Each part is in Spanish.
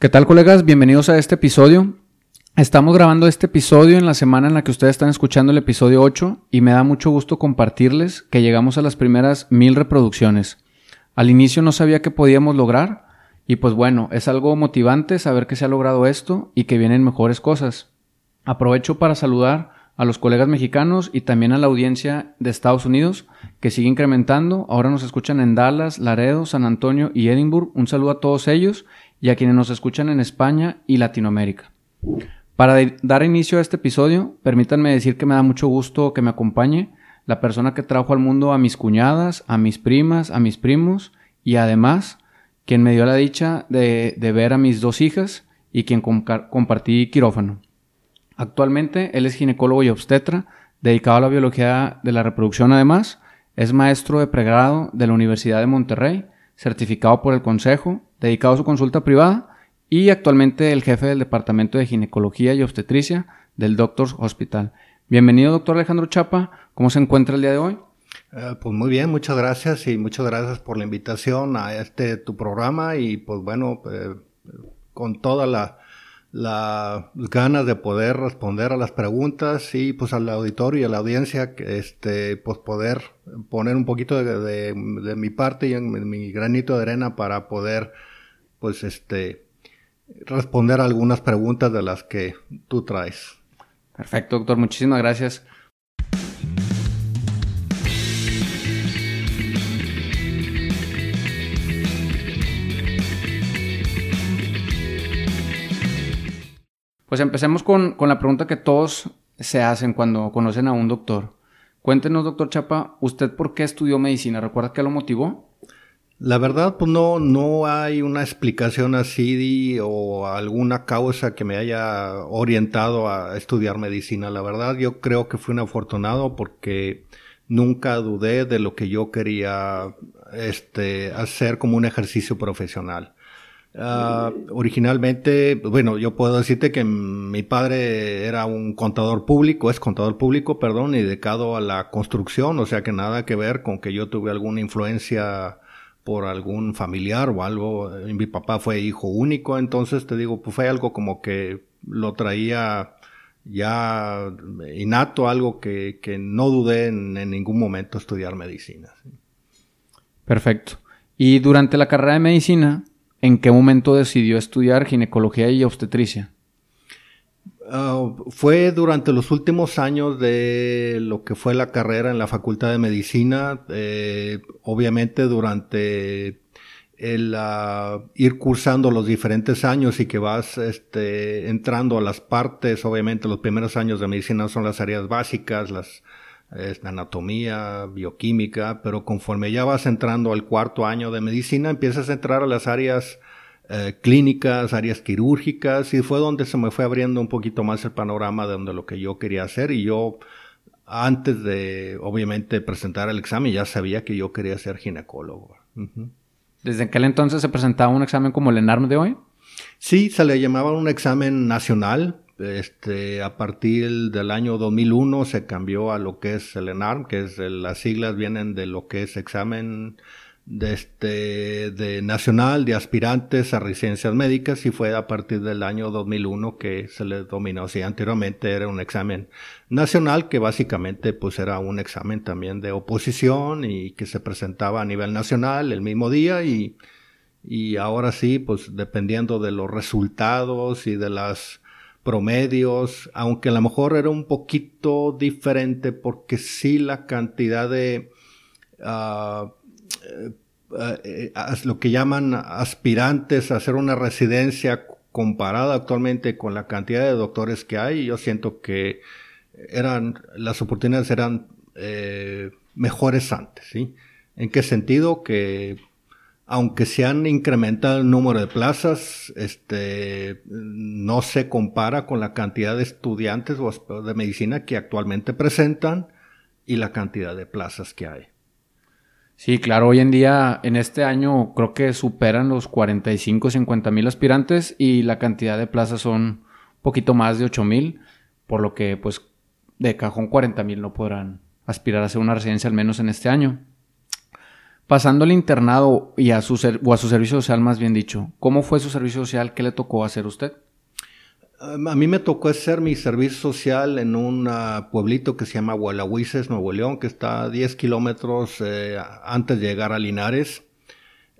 ¿Qué tal colegas? Bienvenidos a este episodio. Estamos grabando este episodio en la semana en la que ustedes están escuchando el episodio 8 y me da mucho gusto compartirles que llegamos a las primeras mil reproducciones. Al inicio no sabía qué podíamos lograr y pues bueno, es algo motivante saber que se ha logrado esto y que vienen mejores cosas. Aprovecho para saludar a los colegas mexicanos y también a la audiencia de Estados Unidos que sigue incrementando. Ahora nos escuchan en Dallas, Laredo, San Antonio y Edinburgh. Un saludo a todos ellos y a quienes nos escuchan en España y Latinoamérica. Para dar inicio a este episodio, permítanme decir que me da mucho gusto que me acompañe la persona que trajo al mundo a mis cuñadas, a mis primas, a mis primos y además quien me dio la dicha de, ver a mis dos hijas y quien compartí quirófano. Actualmente él es ginecólogo y obstetra, dedicado a la biología de la reproducción además, es maestro de pregrado de la Universidad de Monterrey, certificado por el Consejo dedicado a su consulta privada y actualmente el jefe del Departamento de Ginecología y Obstetricia del Doctors Hospital. Bienvenido, doctor Alejandro Chapa. ¿Cómo se encuentra el día de hoy? Eh, pues muy bien, muchas gracias y muchas gracias por la invitación a este tu programa y pues bueno, eh, con toda la, la ganas de poder responder a las preguntas y pues al auditorio y a la audiencia este pues poder poner un poquito de, de mi parte y en mi granito de arena para poder pues este, responder algunas preguntas de las que tú traes. Perfecto, doctor. Muchísimas gracias. Pues empecemos con, con, la pregunta que todos se hacen cuando conocen a un doctor. Cuéntenos, doctor Chapa, ¿usted por qué estudió medicina? ¿Recuerda qué lo motivó? La verdad, pues no, no hay una explicación así o alguna causa que me haya orientado a estudiar medicina. La verdad, yo creo que fui un afortunado porque nunca dudé de lo que yo quería este, hacer como un ejercicio profesional. Uh, originalmente, bueno, yo puedo decirte que mi padre era un contador público, es contador público, perdón, y dedicado a la construcción, o sea que nada que ver con que yo tuve alguna influencia por algún familiar o algo. Mi papá fue hijo único, entonces te digo, pues fue algo como que lo traía ya innato, algo que, que no dudé en, ningún momento estudiar medicina. Perfecto. Y durante la carrera de medicina, ¿en qué momento decidió estudiar ginecología y obstetricia? Ah, fue durante los últimos años de lo que fue la carrera en la Facultad de Medicina, eh, obviamente durante el uh, ir cursando los diferentes años y que vas este, entrando a las partes, obviamente los primeros años de medicina son las áreas básicas, las anatomía, bioquímica, pero conforme ya vas entrando al cuarto año de medicina, empiezas a entrar a las áreas eh, clínicas, áreas quirúrgicas, y fue donde se me fue abriendo un poquito más el panorama de donde lo que yo quería hacer, y yo antes de, obviamente, presentar el examen, ya sabía que yo quería ser ginecólogo. ¿Desde aquel entonces se presentaba un examen como el ENARM de hoy? Sí, se le llamaba un examen nacional. Este, a partir del año 2001 se cambió a lo que es el ENARM, que es las siglas vienen de lo que es examen de, este, de nacional de aspirantes a residencias médicas y fue a partir del año 2001 que se le dominó. Sí, anteriormente era un examen nacional que básicamente pues era un examen también de oposición y que se presentaba a nivel nacional el mismo día y, y ahora sí pues dependiendo de los resultados y de las promedios, aunque a lo mejor era un poquito diferente porque sí la cantidad de uh, lo que llaman aspirantes a hacer una residencia comparada actualmente con la cantidad de doctores que hay, yo siento que eran, las oportunidades eran eh, mejores antes, ¿sí? ¿En qué sentido? Que aunque se han incrementado el número de plazas, este, no se compara con la cantidad de estudiantes de medicina que actualmente presentan y la cantidad de plazas que hay. Sí, claro, hoy en día, en este año, creo que superan los 45, 50 mil aspirantes y la cantidad de plazas son un poquito más de 8 mil, por lo que, pues, de cajón 40 mil no podrán aspirar a hacer una residencia al menos en este año. Pasando al internado y a su o a su servicio social, más bien dicho, ¿cómo fue su servicio social? ¿Qué le tocó hacer usted? A mí me tocó hacer mi servicio social en un pueblito que se llama Gualahuises, Nuevo León, que está a 10 kilómetros eh, antes de llegar a Linares.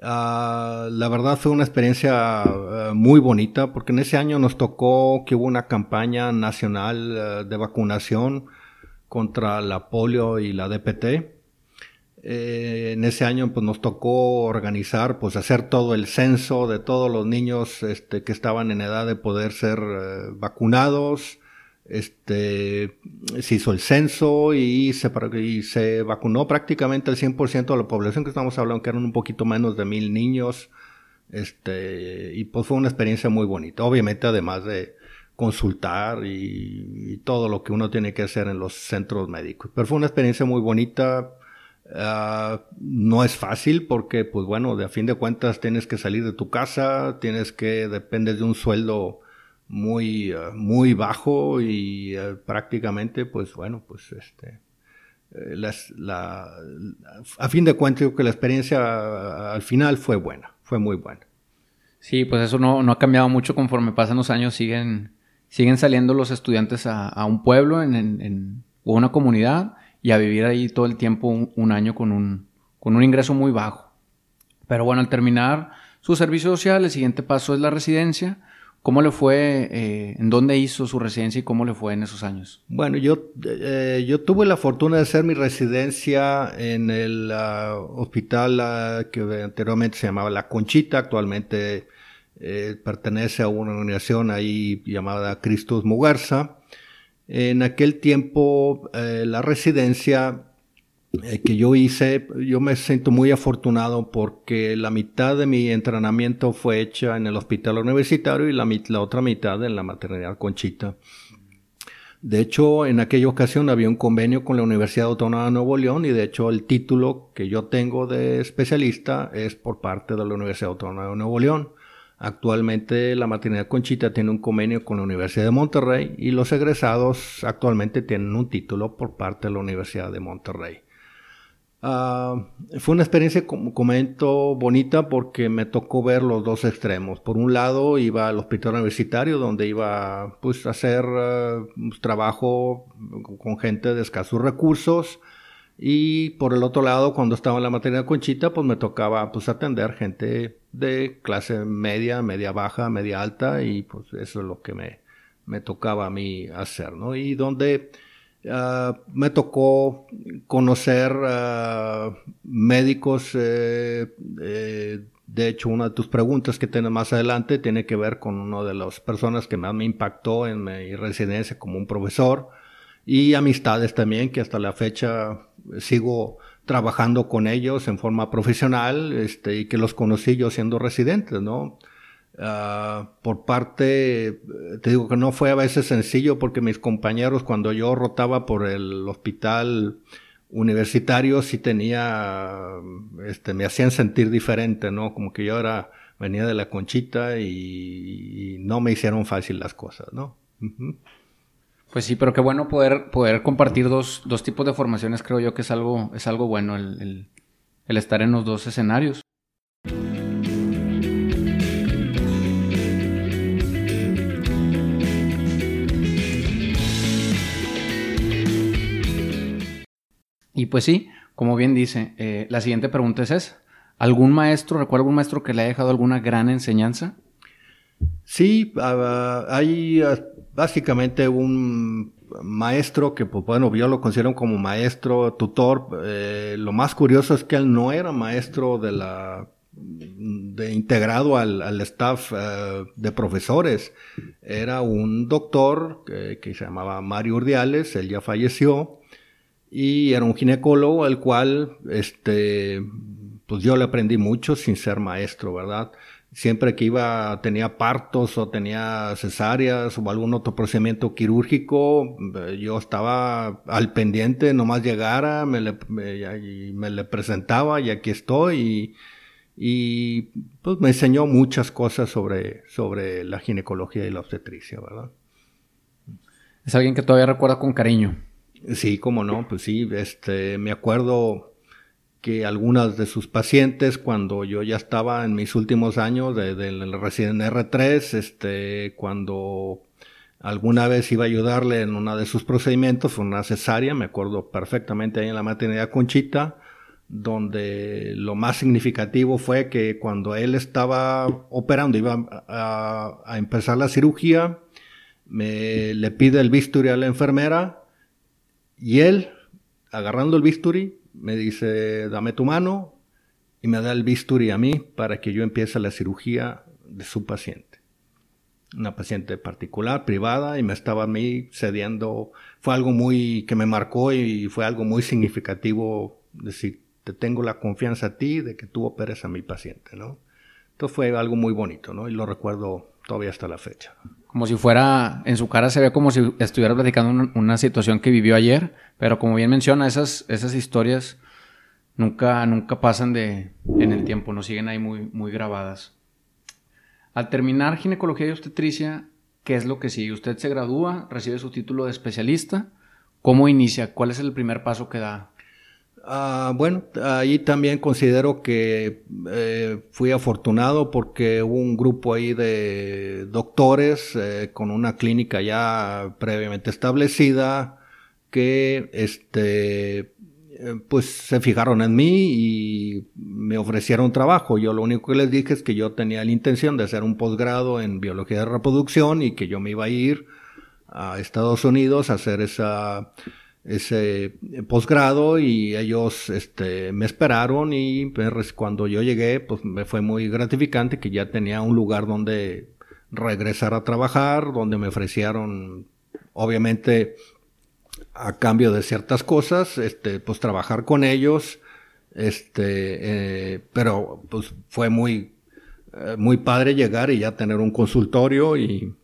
Ah, la verdad fue una experiencia eh, muy bonita porque en ese año nos tocó que hubo una campaña nacional de vacunación contra la polio y la DPT. Eh, en ese año pues nos tocó organizar, pues hacer todo el censo de todos los niños este, que estaban en edad de poder ser eh, vacunados. Este, se hizo el censo y se, vacunó prácticamente el 100% de la población que estamos hablando, que eran un poquito menos de mil niños. Este, y pues fue una experiencia muy bonita. Obviamente además de consultar y todo lo que uno tiene que hacer en los centros médicos. Pero fue una experiencia muy bonita Ah, no es fácil porque, pues bueno, de a fin de cuentas tienes que salir de tu casa, tienes que, dependes de un sueldo muy, ah, muy bajo y ah, prácticamente, pues bueno, pues este, eh, la, a fin de cuentas creo que la experiencia al final fue buena, fue muy buena. Sí, pues eso no, no ha cambiado mucho conforme pasan los años, siguen, siguen saliendo los estudiantes a, un pueblo en, en, una comunidad y a vivir ahí todo el tiempo un, año con un, con un ingreso muy bajo. Pero bueno, al terminar su servicio social, el siguiente paso es la residencia. ¿Cómo le fue, eh, en dónde hizo su residencia y cómo le fue en esos años? Bueno, yo, eh, yo tuve la fortuna de hacer mi residencia en el ah, hospital ah, que anteriormente se llamaba La Conchita, actualmente eh, pertenece a una organización ahí llamada Cristos Mugarza. En aquel tiempo, eh, la residencia eh, que yo hice, yo me siento muy afortunado porque la mitad de mi entrenamiento fue hecha en el hospital universitario y la, la otra mitad en la maternidad Conchita. De hecho, en aquella ocasión había un convenio con la Universidad Autónoma de Nuevo León y de hecho el título que yo tengo de especialista es por parte de la Universidad Autónoma de Nuevo León. Actualmente la maternidad Conchita tiene un convenio con la Universidad de Monterrey y los egresados actualmente tienen un título por parte de la Universidad de Monterrey. Ah, fue una experiencia, como comento, bonita porque me tocó ver los dos extremos. Por un lado iba al hospital universitario donde iba pues, a hacer ah, trabajo con gente de escasos recursos y por el otro lado, cuando estaba en la maternidad Conchita, pues me tocaba pues atender gente de clase media, media baja, media alta, y pues eso es lo que me, me tocaba a mí hacer, ¿no? Y donde ah, me tocó conocer médicos, eh, eh, de hecho, una de tus preguntas que tienes más adelante tiene que ver con una de las personas que más me impactó en mi residencia como un profesor, y amistades también que hasta la fecha sigo trabajando con ellos en forma profesional este, y que los conocí yo siendo residente, ¿no? Ah, por parte, te digo que no fue a veces sencillo porque mis compañeros cuando yo rotaba por el hospital universitario sí tenía, este, me hacían sentir diferente, ¿no? Como que yo era, venía de la conchita y, no me hicieron fácil las cosas, ¿no? Pues sí, pero qué bueno poder, poder compartir dos, dos tipos de formaciones, creo yo que es algo, es algo bueno el, el, estar en los dos escenarios. Y pues sí, como bien dice, eh, la siguiente pregunta es esa. ¿Algún maestro, recuerda algún maestro que le haya dejado alguna gran enseñanza? Sí, ah, hay ah, básicamente un maestro que, pues bueno, yo lo considero como maestro, tutor. Eh, lo más curioso es que él no era maestro de la de integrado al, staff eh, de profesores. Era un doctor que se llamaba Mario Urdiales, él ya falleció, y era un ginecólogo al cual, este, pues yo le aprendí mucho sin ser maestro, ¿verdad? Siempre que iba, tenía partos o tenía cesáreas o algún otro procedimiento quirúrgico, eh, yo estaba al pendiente, nomás llegara, me le, me, le presentaba y aquí estoy y, pues me enseñó muchas cosas sobre, sobre la ginecología y la obstetricia, ¿verdad? Es alguien que todavía recuerda con cariño. Sí, cómo no, pues sí, este, me acuerdo que algunas de sus pacientes, cuando yo ya estaba en mis últimos años del de, Resident R3, este, cuando alguna vez iba a ayudarle en uno de sus procedimientos, fue una cesárea, me acuerdo perfectamente ahí en la maternidad Conchita, donde lo más significativo fue que cuando él estaba operando, iba a, empezar la cirugía, me le pide el bisturí a la enfermera y él, agarrando el bisturí, me dice, dame tu mano y me da el bisturí a mí para que yo empiece la cirugía de su paciente. Una paciente particular, privada, y me estaba a mí cediendo. Fue algo muy que me marcó y fue algo muy significativo decir, te tengo la confianza a ti de que tú operes a mi paciente, ¿no? Entonces fue algo muy bonito, ¿no? Y lo recuerdo todavía hasta la fecha. Como si fuera, en su cara se ve como si estuviera platicando una, situación que vivió ayer, pero como bien menciona, esas, esas historias nunca, nunca pasan de, en el tiempo, no siguen ahí muy, muy grabadas. Al terminar ginecología y obstetricia, ¿qué es lo que sigue? Usted se gradúa, recibe su título de especialista. ¿Cómo inicia? ¿Cuál es el primer paso que da? Ah, bueno, ahí también considero que eh, fui afortunado porque hubo un grupo ahí de doctores eh, con una clínica ya previamente establecida que este eh, pues se fijaron en mí y me ofrecieron trabajo. Yo lo único que les dije es que yo tenía la intención de hacer un posgrado en biología de reproducción y que yo me iba a ir a Estados Unidos a hacer esa ese posgrado y ellos este, me esperaron y pues, cuando yo llegué pues me fue muy gratificante que ya tenía un lugar donde regresar a trabajar, donde me ofrecieron obviamente a cambio de ciertas cosas, este, pues trabajar con ellos, este, eh, pero pues fue muy, eh, muy padre llegar y ya tener un consultorio y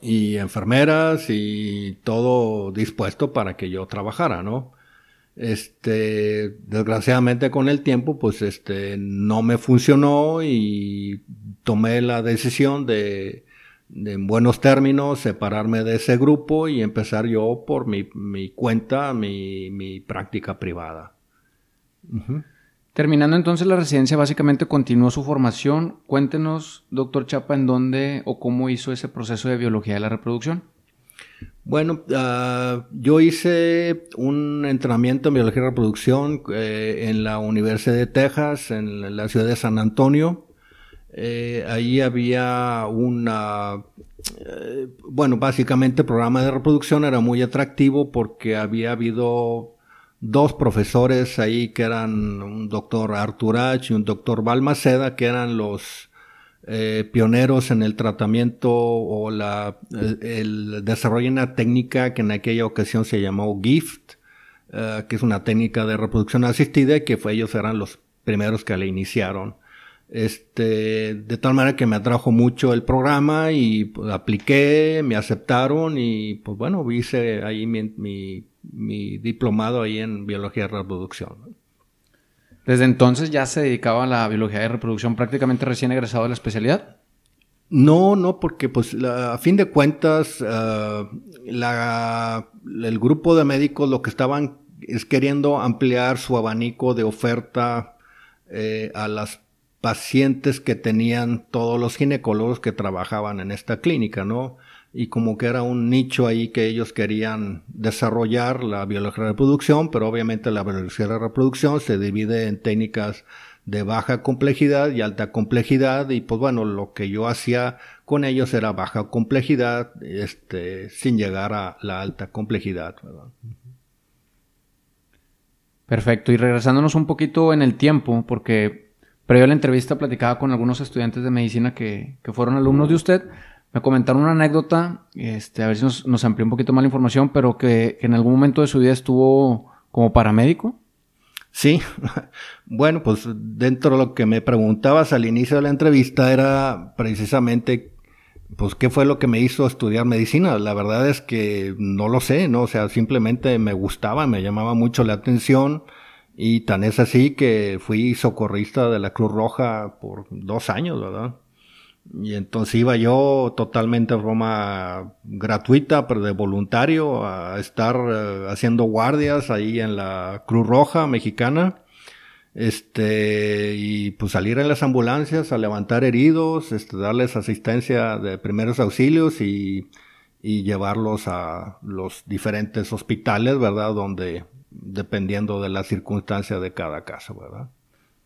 y enfermeras y todo dispuesto para que yo trabajara, ¿no? Este, desgraciadamente con el tiempo, pues este, no me funcionó y tomé la decisión de, en buenos términos, separarme de ese grupo y empezar yo por mi, mi cuenta, mi, mi práctica privada. Terminando entonces la residencia, básicamente continuó su formación. Cuéntenos, doctor Chapa, en dónde o cómo hizo ese proceso de biología de la reproducción. Bueno, ah, yo hice un entrenamiento en biología de reproducción eh, en la Universidad de Texas, en la ciudad de San Antonio. Eh, ahí había una, eh, bueno, básicamente el programa de reproducción era muy atractivo porque había habido dos profesores ahí que eran un doctor Arturach y un doctor Balmaceda, que eran los eh, pioneros en el tratamiento o la, el, desarrollo de una técnica que en aquella ocasión se llamó GIFT, eh, que es una técnica de reproducción asistida y que fue, ellos eran los primeros que la iniciaron. Este, de tal manera que me atrajo mucho el programa y pues, apliqué, me aceptaron y pues bueno, hice ahí mi, mi mi diplomado ahí en biología de reproducción. ¿Desde entonces ya se dedicaba a la biología de reproducción prácticamente recién egresado de la especialidad? No, no, porque pues a fin de cuentas ah, el grupo de médicos lo que estaban es queriendo ampliar su abanico de oferta eh, a las pacientes que tenían todos los ginecólogos que trabajaban en esta clínica, ¿no? Y como que era un nicho ahí que ellos querían desarrollar la biología de reproducción, pero obviamente la biología de reproducción se divide en técnicas de baja complejidad y alta complejidad y pues bueno, lo que yo hacía con ellos era baja complejidad, este, sin llegar a la alta complejidad. Perfecto, y regresándonos un poquito en el tiempo, porque previo a la entrevista platicaba con algunos estudiantes de medicina que, que fueron alumnos de usted, me comentaron una anécdota, este, a ver si nos, nos amplió un poquito más la información, pero que, en algún momento de su vida estuvo como paramédico. Sí, bueno, pues dentro de lo que me preguntabas al inicio de la entrevista era precisamente, pues, qué fue lo que me hizo estudiar medicina. La verdad es que no lo sé, ¿no? O sea, simplemente me gustaba, me llamaba mucho la atención y tan es así que fui socorrista de la Cruz Roja por dos años, ¿verdad? Y entonces iba yo totalmente de forma gratuita, pero de voluntario, a estar eh, haciendo guardias ahí en la Cruz Roja mexicana. este, y pues salir en las ambulancias a levantar heridos, este, darles asistencia de primeros auxilios y, y llevarlos a los diferentes hospitales, ¿verdad? Donde, dependiendo de la circunstancia de cada caso, ¿verdad?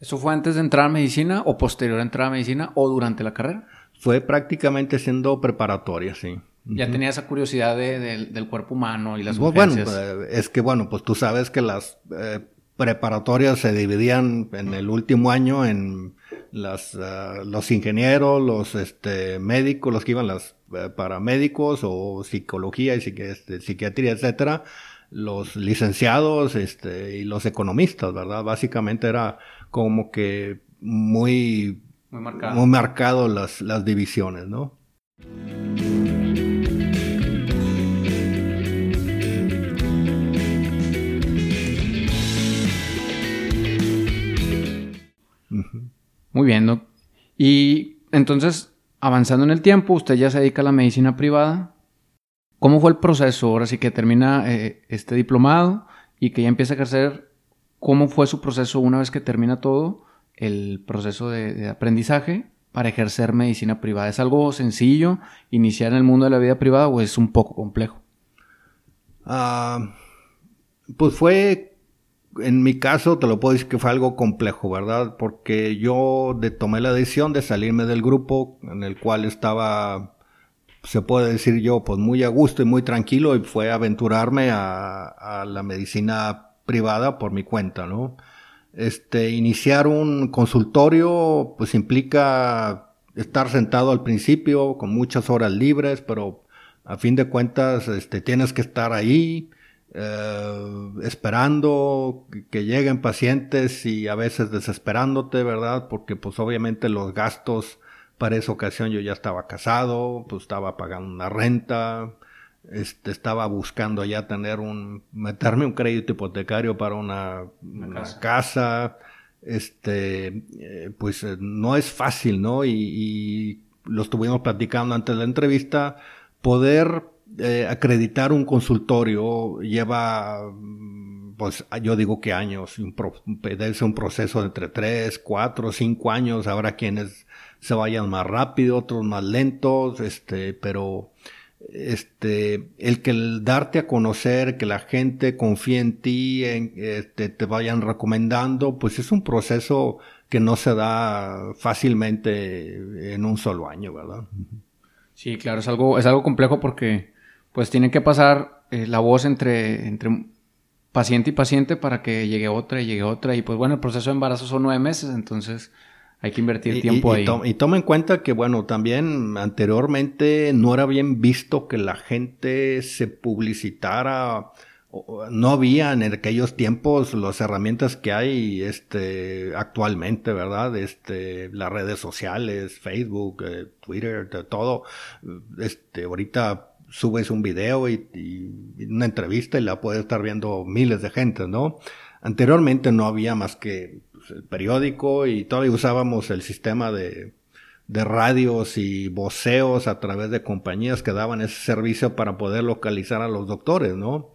¿Eso fue antes de entrar a medicina o posterior a entrar a medicina o durante la carrera? Fue prácticamente siendo preparatoria, sí. Ya tenía esa curiosidad del cuerpo humano y las pues, Bueno, eh, es que bueno, pues tú sabes que las eh, preparatorias se dividían en el último año en las, eh, los ingenieros, los este, médicos, los que iban las paramédicos o psicología y este, psiquiatría, etcétera, los licenciados este, y los economistas, ¿verdad? Básicamente era como que muy, muy marcado, muy marcado las, las divisiones, ¿no? Muy bien, Y entonces, avanzando en el tiempo, usted ya se dedica a la medicina privada. ¿Cómo fue el proceso? Ahora sí que termina eh, este diplomado y que ya empieza a ejercer. ¿Cómo fue su proceso una vez que termina todo el proceso de, aprendizaje para ejercer medicina privada? ¿Es algo sencillo iniciar en el mundo de la vida privada o es un poco complejo? Ah, pues fue en mi caso te lo puedo decir que fue algo complejo, ¿verdad? Porque yo de, tomé la decisión de salirme del grupo en el cual estaba, se puede decir yo, pues muy a gusto y muy tranquilo y fue aventurarme a, a la medicina privada por mi cuenta, ¿no? Este, iniciar un consultorio, pues implica estar sentado al principio con muchas horas libres, pero a fin de cuentas, este, tienes que estar ahí, eh, esperando que lleguen pacientes y a veces desesperándote, ¿verdad? Porque pues obviamente los gastos para esa ocasión yo ya estaba casado, pues estaba pagando una renta, este, estaba buscando ya tener un, meterme un crédito hipotecario para una, casa. este, eh, pues eh, no es fácil, ¿no? Y, y lo estuvimos platicando antes de la entrevista, poder eh, acreditar un consultorio lleva, mm, pues yo digo que años, un debe ser un proceso de entre 3, 4, 5 años, habrá quienes se vayan más rápido, otros más lentos, este, pero este, el que el darte a conocer, que la gente confíe en ti, en, este, te vayan recomendando, pues es un proceso que no se da fácilmente en un solo año, ¿verdad? Sí, claro, es algo, es algo complejo porque pues tiene que pasar eh, la voz entre, entre paciente y paciente para que llegue otra y llegue otra. Y pues bueno, el proceso de embarazo son nueve meses, entonces hay que invertir tiempo ahí. y toma en cuenta que, bueno, también anteriormente no era bien visto que la gente se publicitara. No había en aquellos tiempos las herramientas que hay este, actualmente, ¿verdad? Este, las redes sociales, Facebook, eh, Twitter, todo. Este, ahorita subes un video y, una entrevista y la puede estar viendo miles de gente, ¿no? Anteriormente no había más que el periódico y todavía usábamos el sistema de, de radios y voceos a través de compañías que daban ese servicio para poder localizar a los doctores, ¿no?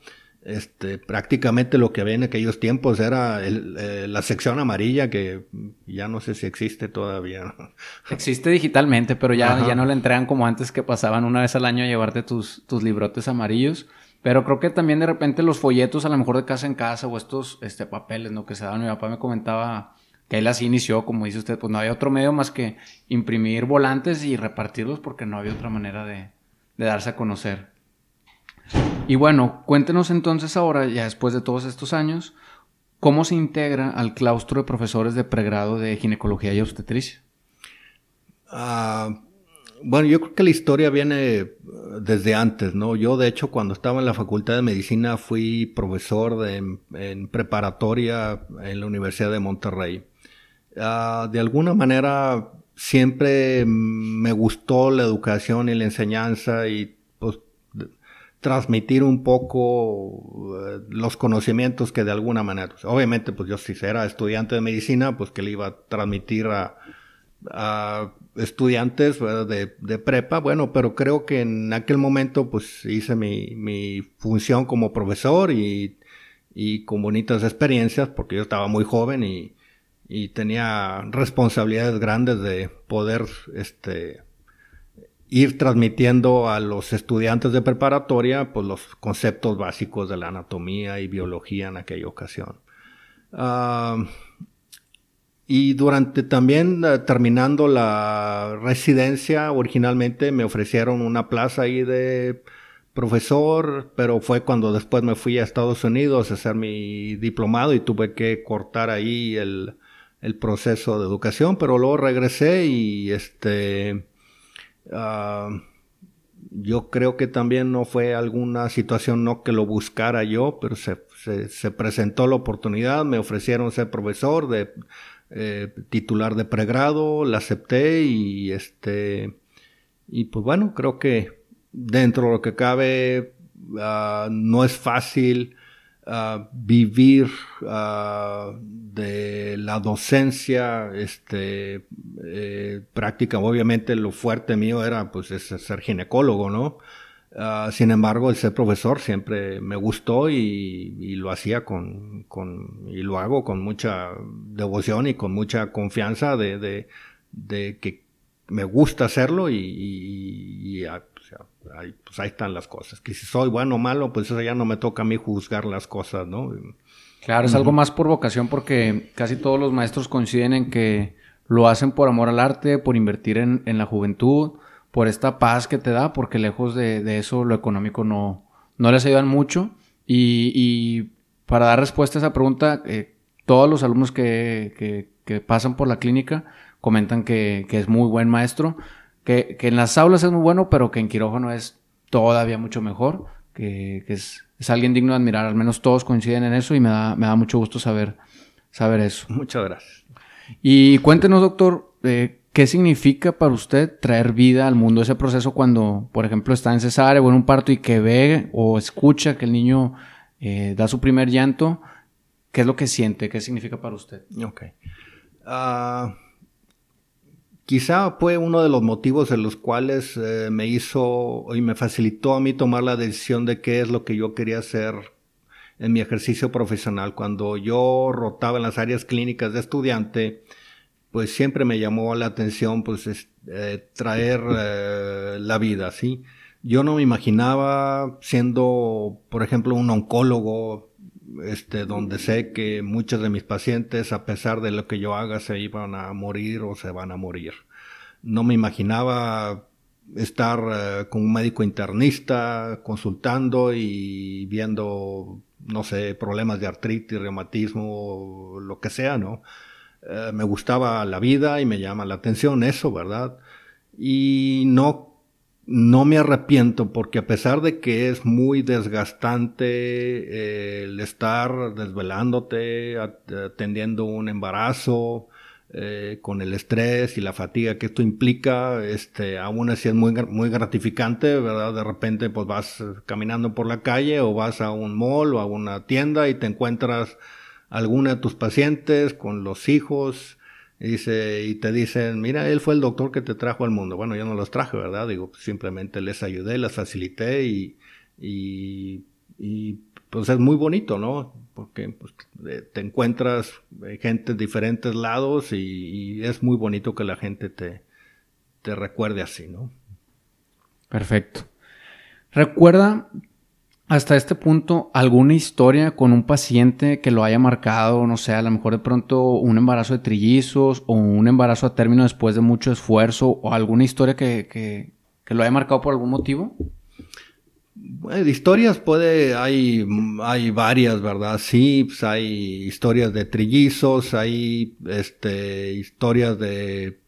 este, prácticamente lo que había en aquellos tiempos era eh, la sección amarilla que ya no sé si existe todavía. Existe digitalmente, pero ya, ya no la entregan como antes que pasaban una vez al año a llevarte tus, tus librotes amarillos. Pero creo que también de repente los folletos, a lo mejor de casa en casa o estos este, papeles ¿no? que se daban. Mi papá me comentaba que él así inició, como dice usted, pues no había otro medio más que imprimir volantes y repartirlos porque no había otra manera de, de darse a conocer. Y bueno, cuéntenos entonces ahora, ya después de todos estos años, ¿cómo se integra al claustro de profesores de pregrado de ginecología y obstetricia? Ah, bueno, yo creo que la historia viene uh, desde antes, ¿no? Yo, de hecho, cuando estaba en la Facultad de Medicina, fui profesor en preparatoria en la Universidad de Monterrey. Ah, de alguna manera, siempre me gustó la educación y la enseñanza y transmitir un poco eh, los conocimientos que de alguna manera, pues, obviamente pues yo si era estudiante de medicina, pues que le iba a transmitir a, estudiantes de, de, prepa, bueno, pero creo que en aquel momento pues hice mi, mi función como profesor y, y con bonitas experiencias, porque yo estaba muy joven y, y tenía responsabilidades grandes de poder este, ir transmitiendo a los estudiantes de preparatoria pues, los conceptos básicos de la anatomía y biología en aquella ocasión. Ah, y durante también eh, terminando la residencia, originalmente me ofrecieron una plaza ahí de profesor, pero fue cuando después me fui a Estados Unidos a hacer mi diplomado y tuve que cortar ahí el, el proceso de educación, pero luego regresé y este Ah, yo creo que también no fue alguna situación no que lo buscara yo, pero se, se, presentó la oportunidad, me ofrecieron ser profesor de eh, titular de pregrado, la acepté y este y pues bueno, creo que dentro de lo que cabe ah, no es fácil vivir de la docencia, este, eh, práctica. Obviamente lo fuerte mío era pues ser ginecólogo, ¿no? Ah, sin embargo, el ser profesor siempre me gustó y, lo hacía con, con, y lo hago con mucha devoción y con mucha confianza de, de, de que me gusta hacerlo y, y, ahí, pues ahí están las cosas. Que si soy bueno o malo, pues eso ya no me toca a mí juzgar las cosas, ¿no? Claro, es algo más por vocación porque casi todos los maestros coinciden en que lo hacen por amor al arte, por invertir en, la juventud, por esta paz que te da, porque lejos de, eso lo económico no, no les ayudan mucho. Y, para dar respuesta a esa pregunta, eh, todos los alumnos que, pasan por la clínica comentan que, que es muy buen maestro que, en las aulas es muy bueno, pero que en quirófano es todavía mucho mejor, que, es, alguien digno de admirar, al menos todos coinciden en eso y me da, me da mucho gusto saber, saber eso. Muchas gracias. Y cuéntenos, doctor, eh, ¿qué significa para usted traer vida al mundo ese proceso cuando, por ejemplo, está en cesárea o en un parto y que ve o escucha que el niño eh, da su primer llanto? ¿Qué es lo que siente? ¿Qué significa para usted? Ok. Ah, Quizá fue uno de los motivos en los cuales eh, me hizo y me facilitó a mí tomar la decisión de qué es lo que yo quería hacer en mi ejercicio profesional. Cuando yo rotaba en las áreas clínicas de estudiante, pues siempre me llamó la atención pues eh, traer eh, la vida, ¿sí? Yo no me imaginaba siendo, por ejemplo, un oncólogo, este, donde sé que muchos de mis pacientes, a pesar de lo que yo haga, se iban a morir o se van a morir. No me imaginaba estar eh, con un médico internista consultando y viendo, no sé, problemas de artritis, reumatismo, lo que sea, ¿no? Eh, me gustaba la vida y me llama la atención eso, ¿verdad? Y no no me arrepiento porque a pesar de que es muy desgastante eh, el estar desvelándote, atendiendo un embarazo, eh, con el estrés y la fatiga que esto implica, este, aún así es muy, muy gratificante, ¿verdad? De repente pues vas caminando por la calle o vas a un mall o a una tienda y te encuentras alguna de tus pacientes con los hijos, y, dice, y te dicen, mira, él fue el doctor que te trajo al mundo. Bueno, yo no los traje, ¿verdad? Digo, simplemente les ayudé, les facilité y, y, pues es muy bonito, ¿no? Porque pues, te encuentras eh, gente de diferentes lados y, y, es muy bonito que la gente te, te recuerde así, ¿no? Perfecto. Recuerda hasta este punto alguna historia con un paciente que lo haya marcado, no sé, a lo mejor de pronto un embarazo de trillizos o un embarazo a término después de mucho esfuerzo o alguna historia que, que, lo haya marcado por algún motivo? Bueno, historias puede, hay, hay varias, ¿verdad? Sí, pues hay historias de trillizos, hay este, historias de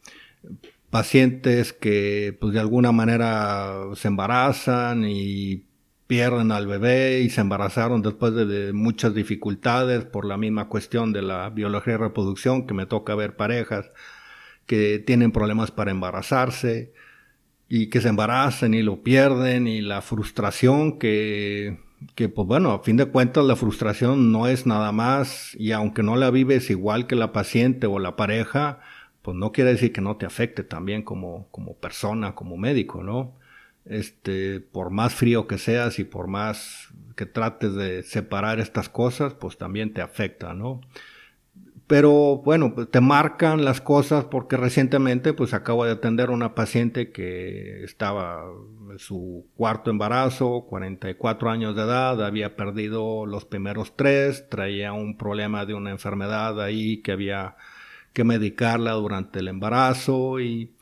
pacientes que pues de alguna manera se embarazan y pierden al bebé y se embarazaron después de, muchas dificultades por la misma cuestión de la biología y reproducción, que me toca ver parejas que tienen problemas para embarazarse y que se embarazan y lo pierden y la frustración que, que pues bueno, a fin de cuentas la frustración no es nada más y aunque no la vives igual que la paciente o la pareja, pues no quiere decir que no te afecte también como, como persona, como médico, ¿no? Este, por más frío que seas y por más que trates de separar estas cosas, pues también te afecta, ¿no? pero bueno, pues te marcan las cosas porque recientemente pues acabo de atender a una paciente que estaba en su cuarto embarazo, 44 años de edad, había perdido los primeros tres, traía un problema de una enfermedad ahí que había que medicarla durante el embarazo y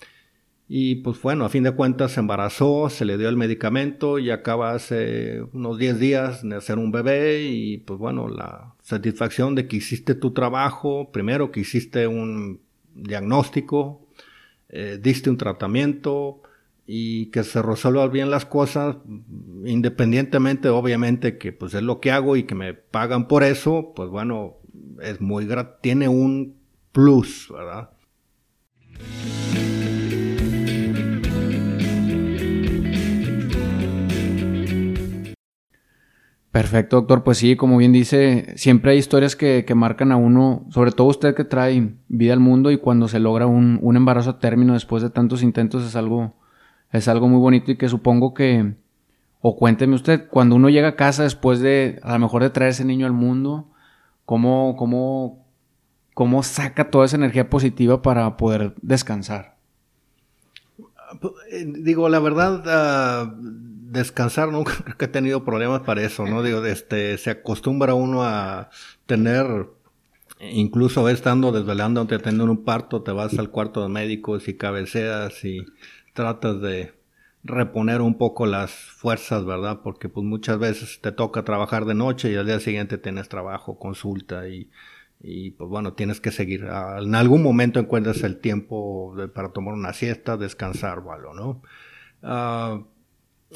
y pues bueno, a fin de cuentas se embarazó, se le dio el medicamento y acaba hace unos 10 días de hacer un bebé y pues bueno, la satisfacción de que hiciste tu trabajo, primero que hiciste un diagnóstico, eh, diste un tratamiento y que se resuelvan bien las cosas, independientemente obviamente que pues es lo que hago y que me pagan por eso, pues bueno, es muy tiene un plus, ¿verdad? Perfecto, doctor. Pues sí, como bien dice, siempre hay historias que, marcan a uno, sobre todo usted que trae vida al mundo y cuando se logra un, embarazo a término después de tantos intentos es algo, es algo muy bonito y que supongo que, o cuénteme usted, cuando uno llega a casa después de, a lo mejor de traer ese niño al mundo, ¿cómo, cómo, cómo saca toda esa energía positiva para poder descansar? Eh, digo, la verdad, ah, descansar nunca creo que he tenido problemas para eso, ¿no? Digo, este, se acostumbra uno a tener, incluso estando desvelando, teniendo un parto, te vas al cuarto de médicos y cabeceas y tratas de reponer un poco las fuerzas, ¿verdad? Porque pues muchas veces te toca trabajar de noche y al día siguiente tienes trabajo, consulta y, y pues bueno, tienes que seguir. En algún momento encuentras el tiempo para tomar una siesta, descansar o algo, ¿no? Uh,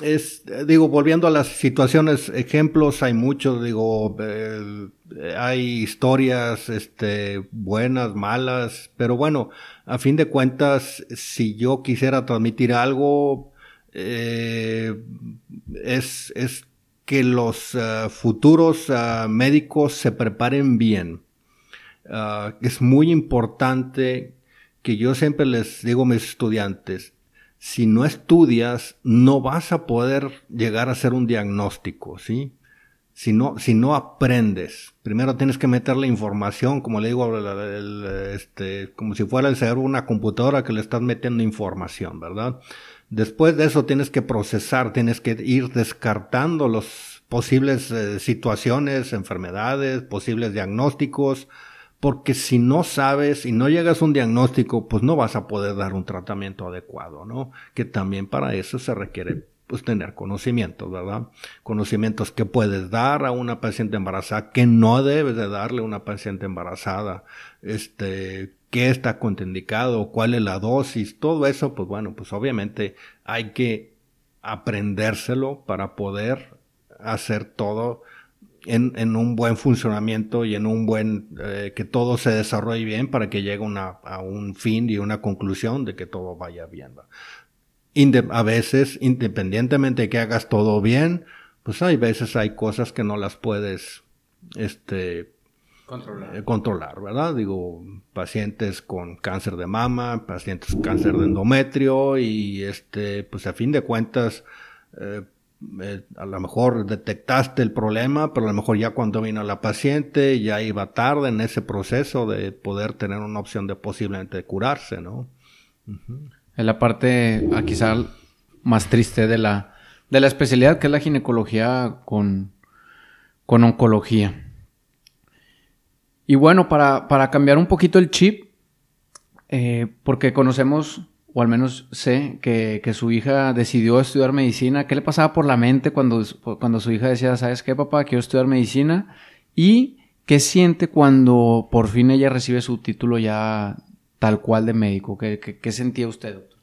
es, digo, volviendo a las situaciones, ejemplos hay muchos, digo, eh, hay historias, este, buenas, malas, pero bueno, a fin de cuentas, si yo quisiera transmitir algo, eh, es, es que los uh, futuros uh, médicos se preparen bien. Uh, es muy importante que yo siempre les digo a mis estudiantes, si no estudias, no vas a poder llegar a hacer un diagnóstico, ¿sí? Si no, si no aprendes, primero tienes que meter la información, como le digo, este, como si fuera el cerebro una computadora que le estás metiendo información, ¿verdad? Después de eso tienes que procesar, tienes que ir descartando los posibles eh, situaciones, enfermedades, posibles diagnósticos, porque si no sabes y no llegas a un diagnóstico, pues no vas a poder dar un tratamiento adecuado, ¿no? Que también para eso se requiere pues tener conocimientos, ¿verdad? Conocimientos que puedes dar a una paciente embarazada, que no debes de darle a una paciente embarazada, este, qué está contraindicado, cuál es la dosis, todo eso, pues bueno, pues obviamente hay que aprendérselo para poder hacer todo en, en, un buen funcionamiento y en un buen, eh, que todo se desarrolle bien para que llegue una, a un fin y una conclusión de que todo vaya bien. a veces, independientemente de que hagas todo bien, pues hay veces hay cosas que no las puedes, este, controlar, eh, controlar ¿verdad? Digo, pacientes con cáncer de mama, pacientes con cáncer de endometrio y este, pues a fin de cuentas, eh, eh, a lo mejor detectaste el problema, pero a lo mejor ya cuando vino la paciente ya iba tarde en ese proceso de poder tener una opción de posiblemente curarse, ¿no? Es la parte ah, quizá más triste de la, de la especialidad que es la ginecología con, con oncología. Y bueno, para, para cambiar un poquito el chip, eh, porque conocemos o al menos sé que, su hija decidió estudiar medicina. ¿Qué le pasaba por la mente cuando, cuando su hija decía, ¿sabes qué, papá? Quiero estudiar medicina. ¿Y qué siente cuando por fin ella recibe su título ya tal cual de médico? ¿Qué, qué, sentía usted, doctor?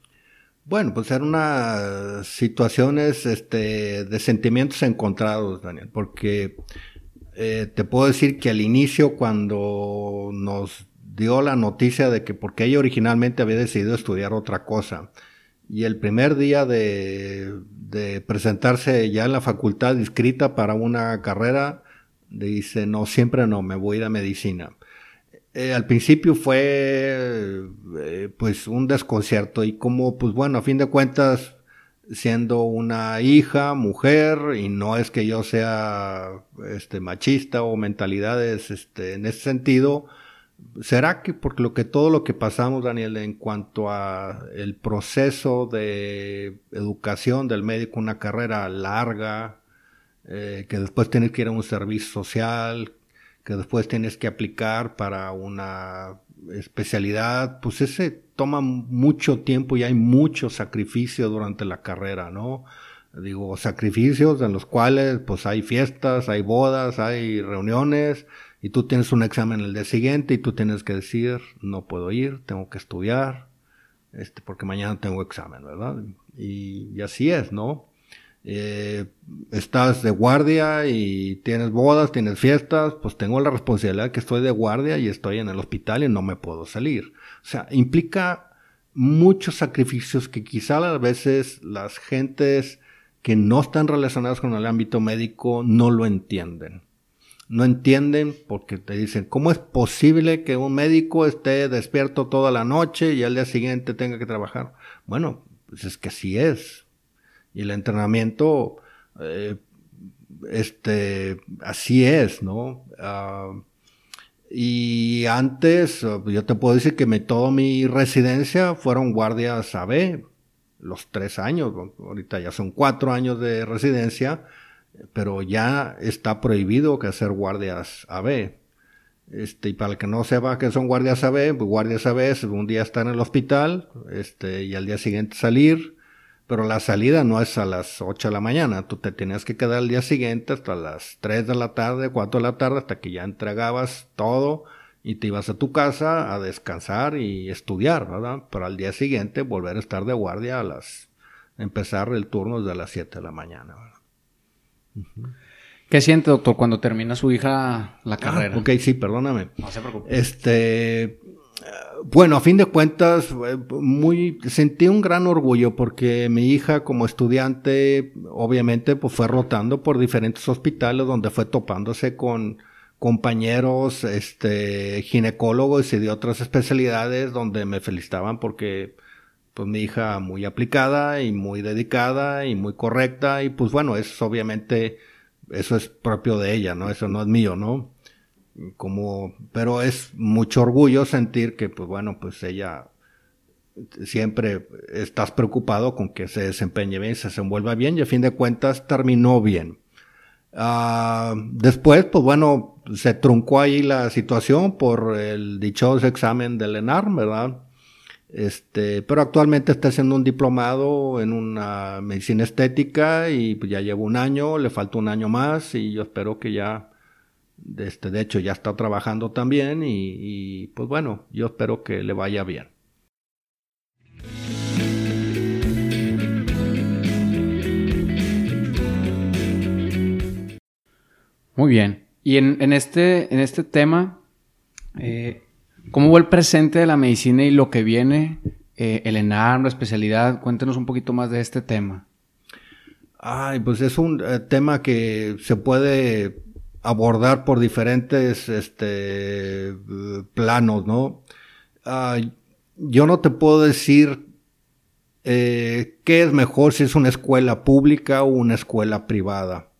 Bueno, pues eran unas situaciones este, de sentimientos encontrados, Daniel, porque eh, te puedo decir que al inicio, cuando nos dio la noticia de que porque ella originalmente había decidido estudiar otra cosa. Y el primer día de, presentarse ya en la facultad inscrita para una carrera, dice, no, siempre no, me voy a ir a medicina. Eh, al principio fue eh, pues un desconcierto y como pues bueno, a fin de cuentas, siendo una hija, mujer, y no es que yo sea este machista o mentalidades este, en ese sentido, ¿Será que por lo que todo lo que pasamos, Daniel, en cuanto a el proceso de educación del médico, una carrera larga, eh, que después tienes que ir a un servicio social, que después tienes que aplicar para una especialidad, pues ese toma mucho tiempo y hay mucho sacrificio durante la carrera, ¿no? Digo, sacrificios en los cuales pues hay fiestas, hay bodas, hay reuniones, y tú tienes un examen el día siguiente y tú tienes que decir, no puedo ir, tengo que estudiar, este, porque mañana tengo examen, ¿verdad? Y, así es, ¿no? Eh, estás de guardia y tienes bodas, tienes fiestas, pues tengo la responsabilidad que estoy de guardia y estoy en el hospital y no me puedo salir. O sea, implica muchos sacrificios que quizá a veces las gentes que no están relacionadas con el ámbito médico no lo entienden no entienden porque te dicen, ¿cómo es posible que un médico esté despierto toda la noche y al día siguiente tenga que trabajar? Bueno, pues es que así es. Y el entrenamiento, eh, este, así es, ¿no? Ah, y antes, yo te puedo decir que me, toda mi residencia fueron guardias AB, los tres años, ahorita ya son cuatro años de residencia, pero ya está prohibido que hacer guardias AB. Este, y para el que no sepa que son guardias AB, pues guardias AB es un día estar en el hospital, este, y al día siguiente salir, pero la salida no es a las 8 de la mañana, tú te tenías que quedar al día siguiente hasta las 3 de la tarde, 4 de la tarde, hasta que ya entregabas todo y te ibas a tu casa a descansar y estudiar, ¿verdad? Pero al día siguiente volver a estar de guardia a las, empezar el turno desde las 7 de la mañana, ¿verdad? ¿Qué siente, doctor, cuando termina su hija la ah, carrera? ok, sí, perdóname. No se preocupe. Este, bueno, a fin de cuentas, eh, muy, sentí un gran orgullo porque mi hija como estudiante, obviamente, pues fue rotando por diferentes hospitales donde fue topándose con compañeros, este, ginecólogos y de otras especialidades donde me felicitaban porque pues mi hija muy aplicada y muy dedicada y muy correcta y pues bueno, es obviamente, eso es propio de ella, ¿no? Eso no es mío, ¿no? Como, pero es mucho orgullo sentir que pues bueno, pues ella siempre estás preocupado con que se desempeñe bien, se desenvuelva bien y a fin de cuentas terminó bien. Ah, después, pues bueno, se truncó ahí la situación por el dichoso examen del ENAR, ¿verdad? Este, pero actualmente está haciendo un diplomado en una medicina estética y pues ya lleva un año, le falta un año más y yo espero que ya, este, de hecho ya está trabajando también y, pues bueno, yo espero que le vaya bien. Muy bien. Y en, en, este, en este tema, eh, ¿Cómo va el presente de la medicina y lo que viene? Eh, el ENAR, la especialidad, cuéntenos un poquito más de este tema. Ay, pues es un eh, tema que se puede abordar por diferentes este, planos, ¿no? yo no te puedo decir eh, qué es mejor si es una escuela pública o una escuela privada,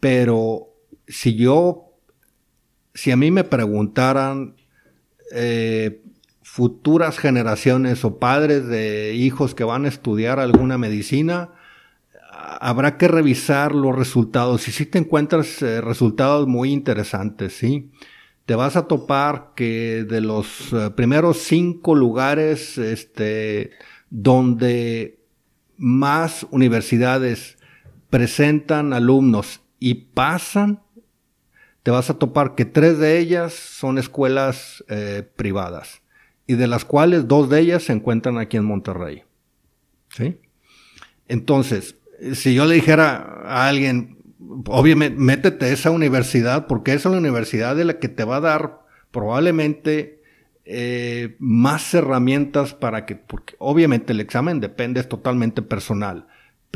pero si yo, si a mí me preguntaran eh, futuras generaciones o padres de hijos que van a estudiar alguna medicina, habrá que revisar los resultados. Y si te encuentras eh, resultados muy interesantes, ¿sí? Te vas a topar que de los eh, primeros cinco lugares, este, donde más universidades presentan alumnos y pasan te vas a topar que tres de ellas son escuelas eh, privadas y de las cuales dos de ellas se encuentran aquí en Monterrey. ¿Sí? Entonces, si yo le dijera a alguien, obviamente, métete a esa universidad porque es la universidad de la que te va a dar probablemente eh, más herramientas para que, porque obviamente el examen depende, es totalmente personal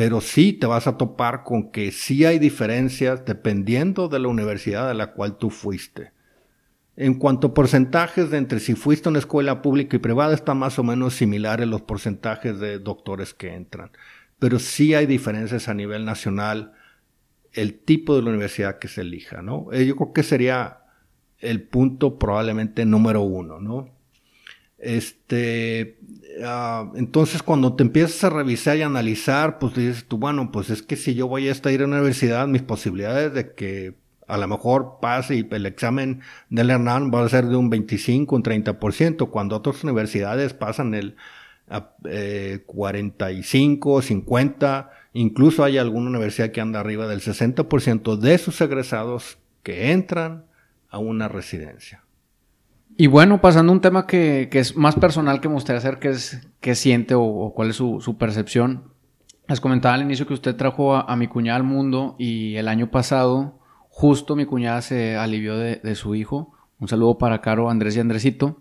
pero sí te vas a topar con que sí hay diferencias dependiendo de la universidad a la cual tú fuiste. En cuanto a porcentajes de entre si fuiste a una escuela pública y privada, están más o menos similares los porcentajes de doctores que entran. Pero sí hay diferencias a nivel nacional el tipo de la universidad que se elija, ¿no? Eh, yo creo que sería el punto probablemente número uno, ¿no? Este, ah, entonces cuando te empiezas a revisar y analizar, pues dices tú, bueno, pues es que si yo voy a estar ir a la universidad, mis posibilidades de que a lo mejor pase y el examen del Hernán va a ser de un 25, un 30%, cuando otras universidades pasan el 45, 50, eh, incluso hay alguna universidad que anda arriba del 60% de sus egresados que entran a una residencia. Y bueno, pasando a un tema que, es más personal que me gustaría hacer, que es qué siente o, cuál es su, percepción. Les comentaba al inicio que usted trajo a, mi cuñada al mundo y el año pasado justo mi cuñada se alivió de, su hijo. Un saludo para Caro, Andrés y Andresito.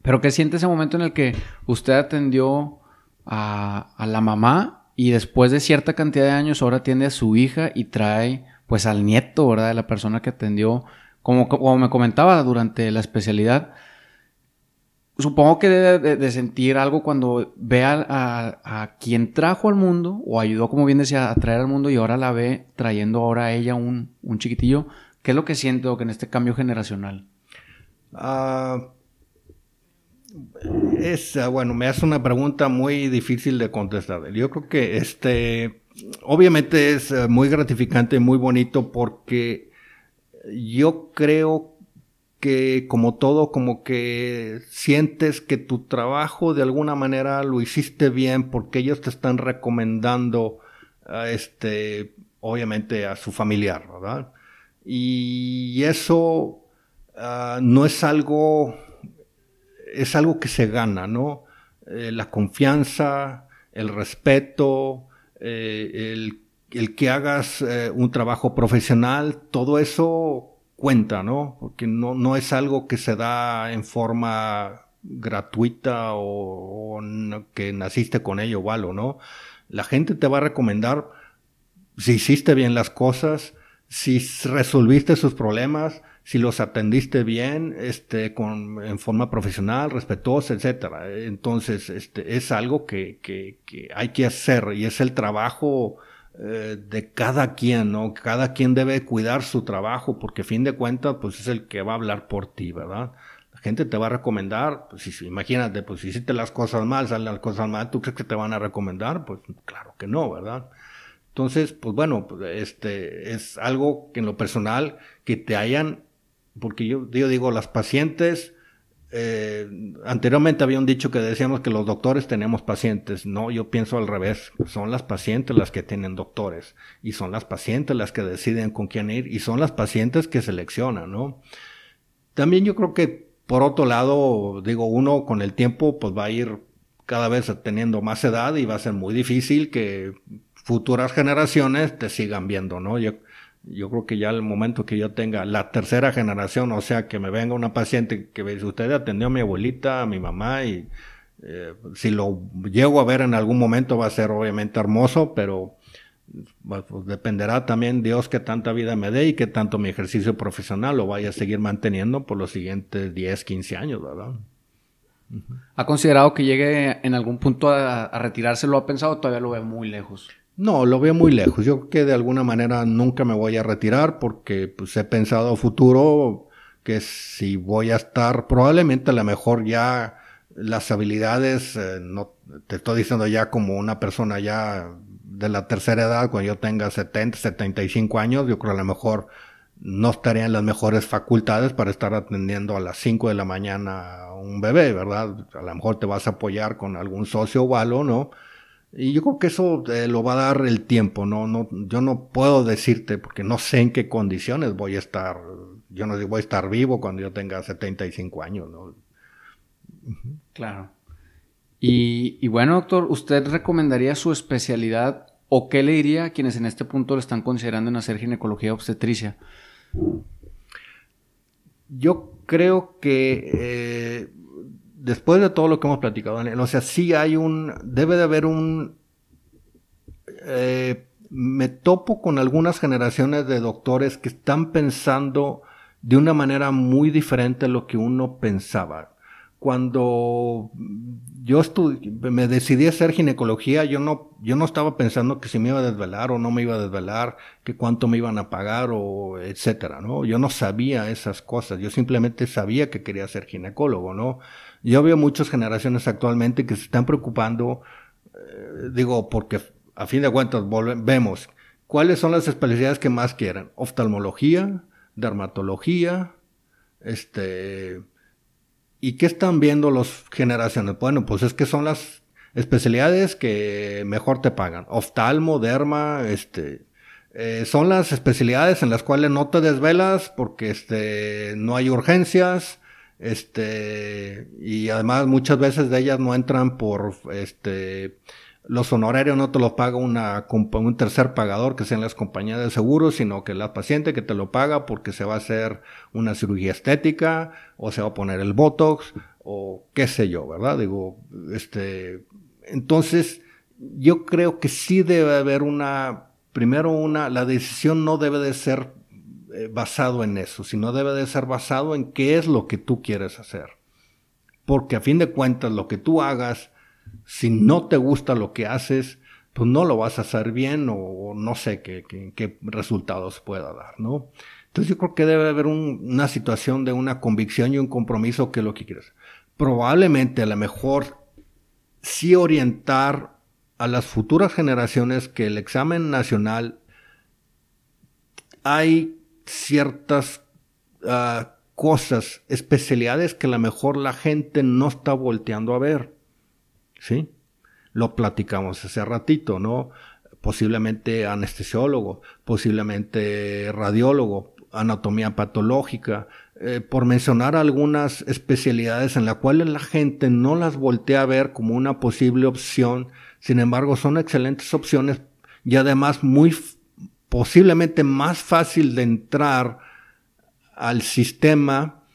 Pero ¿qué siente ese momento en el que usted atendió a, a la mamá y después de cierta cantidad de años ahora atiende a su hija y trae pues al nieto, ¿verdad? De la persona que atendió como, me comentaba durante la especialidad, supongo que debe de, sentir algo cuando ve a, quien trajo al mundo, o ayudó, como bien decía, a traer al mundo y ahora la ve trayendo ahora a ella un, chiquitillo. ¿Qué es lo que siente en este cambio generacional? Ah, es, bueno, me hace una pregunta muy difícil de contestar. Yo creo que este, obviamente es eh, muy gratificante, muy bonito porque yo creo que como todo, como que sientes que tu trabajo de alguna manera lo hiciste bien porque ellos te están recomendando, a este, obviamente a su familiar, ¿verdad? Y eso ah, no es algo, es algo que se gana, ¿no? Eh, la confianza, el respeto, eh, el el que hagas eh, un trabajo profesional, todo eso cuenta, ¿no? Porque no, no es algo que se da en forma gratuita o, que naciste con ello o algo, ¿no? La gente te va a recomendar si hiciste bien las cosas, si resolviste sus problemas, si los atendiste bien, este, con, en forma profesional, respetuosa, etcétera. Entonces, este, es algo que, que, que hay que hacer y es el trabajo eh, de cada quien, ¿no? Cada quien debe cuidar su trabajo porque a fin de cuentas, pues es el que va a hablar por ti, ¿verdad? La gente te va a recomendar, pues si, imagínate, pues si hiciste las cosas mal, salen las cosas mal, ¿tú crees que te van a recomendar? Pues claro que no, ¿verdad? Entonces, pues bueno, pues, este es algo que en lo personal que te hayan, porque yo, yo digo, las pacientes eh, anteriormente había un dicho que decíamos que los doctores tenemos pacientes. No, yo pienso al revés. Son las pacientes las que tienen doctores. Y son las pacientes las que deciden con quién ir. Y son las pacientes que seleccionan, ¿no? También yo creo que, por otro lado, digo, uno con el tiempo, pues va a ir cada vez teniendo más edad y va a ser muy difícil que futuras generaciones te sigan viendo, ¿no? Yo creo que ya el momento que yo tenga la tercera generación, o sea, que me venga una paciente que dice, usted atendió a mi abuelita, a mi mamá, y eh, si lo llego a ver en algún momento va a ser obviamente hermoso, pero pues, dependerá también Dios que tanta vida me dé y que tanto mi ejercicio profesional lo vaya a seguir manteniendo por los siguientes 10, 15 años, ¿verdad? ¿Ha considerado que llegue en algún punto a, a retirarse? ¿Lo ha pensado? Todavía lo ve muy lejos. No, lo veo muy lejos. Yo creo que de alguna manera nunca me voy a retirar porque pues, he pensado futuro que si voy a estar, probablemente a lo mejor ya las habilidades, eh, no te estoy diciendo ya como una persona ya de la tercera edad, cuando yo tenga 70, 75 años, yo creo a lo mejor no estaría en las mejores facultades para estar atendiendo a las 5 de la mañana a un bebé, ¿verdad? A lo mejor te vas a apoyar con algún socio o algo, ¿no? Y yo creo que eso eh, lo va a dar el tiempo, ¿no? no Yo no puedo decirte porque no sé en qué condiciones voy a estar. Yo no voy a estar vivo cuando yo tenga 75 años, ¿no? Claro. Y, y, bueno, doctor, ¿usted recomendaría su especialidad o qué le diría a quienes en este punto le están considerando en hacer ginecología obstetricia? Yo creo que eh, después de todo lo que hemos platicado, o sea, sí hay un, debe de haber un, eh, me topo con algunas generaciones de doctores que están pensando de una manera muy diferente a lo que uno pensaba. cuando yo me decidí a hacer ginecología, yo no, yo no estaba pensando que si me iba a desvelar o no me iba a desvelar, que cuánto me iban a pagar o etcétera, ¿no? Yo no sabía esas cosas, yo simplemente sabía que quería ser ginecólogo, ¿no? Yo veo muchas generaciones actualmente que se están preocupando, eh, digo, porque a fin de cuentas vemos cuáles son las especialidades que más quieren, oftalmología, dermatología, este, ¿Y qué están viendo las generaciones? Bueno, pues es que son las especialidades que mejor te pagan. Oftalmo, derma, este, eh, son las especialidades en las cuales no te desvelas porque este, no hay urgencias, este, y además muchas veces de ellas no entran por, este, los honorarios no te los paga una, un tercer pagador que sean las compañías de seguros, sino que la paciente que te lo paga porque se va a hacer una cirugía estética o se va a poner el botox o qué sé yo, ¿verdad? Digo, este, entonces yo creo que sí debe haber una, primero una, la decisión no debe de ser eh, basado en eso, sino debe de ser basado en qué es lo que tú quieres hacer. Porque a fin de cuentas lo que tú hagas, si no te gusta lo que haces, pues no lo vas a hacer bien o, no sé qué, qué, resultados pueda dar, ¿no? Entonces yo creo que debe haber una situación de una convicción y un compromiso que es lo que quieres. Probablemente a lo mejor sí orientar a las futuras generaciones que el examen nacional hay ciertas ah, cosas, especialidades que a lo mejor la gente no está volteando a ver. ¿Sí? Lo platicamos hace ratito, ¿no? Posiblemente anestesiólogo, posiblemente radiólogo, anatomía patológica, eh, por mencionar algunas especialidades en las cuales la gente no las voltea a ver como una posible opción, sin embargo son excelentes opciones y además muy posiblemente más fácil de entrar al sistema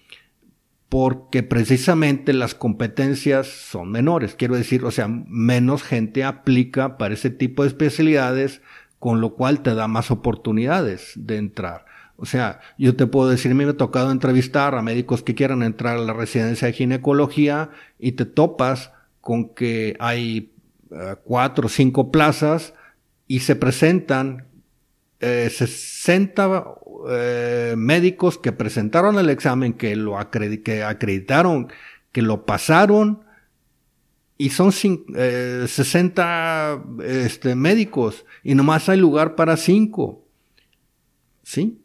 porque precisamente las competencias son menores. Quiero decir, o sea, menos gente aplica para ese tipo de especialidades, con lo cual te da más oportunidades de entrar. O sea, yo te puedo decir, a mí me ha tocado entrevistar a médicos que quieran entrar a la residencia de ginecología y te topas con que hay eh, cuatro o cinco plazas y se presentan eh, 60 eh, médicos que presentaron el examen, que lo que acreditaron, que lo pasaron, y son 60 eh, este, médicos, y nomás hay lugar para 5. ¿Sí?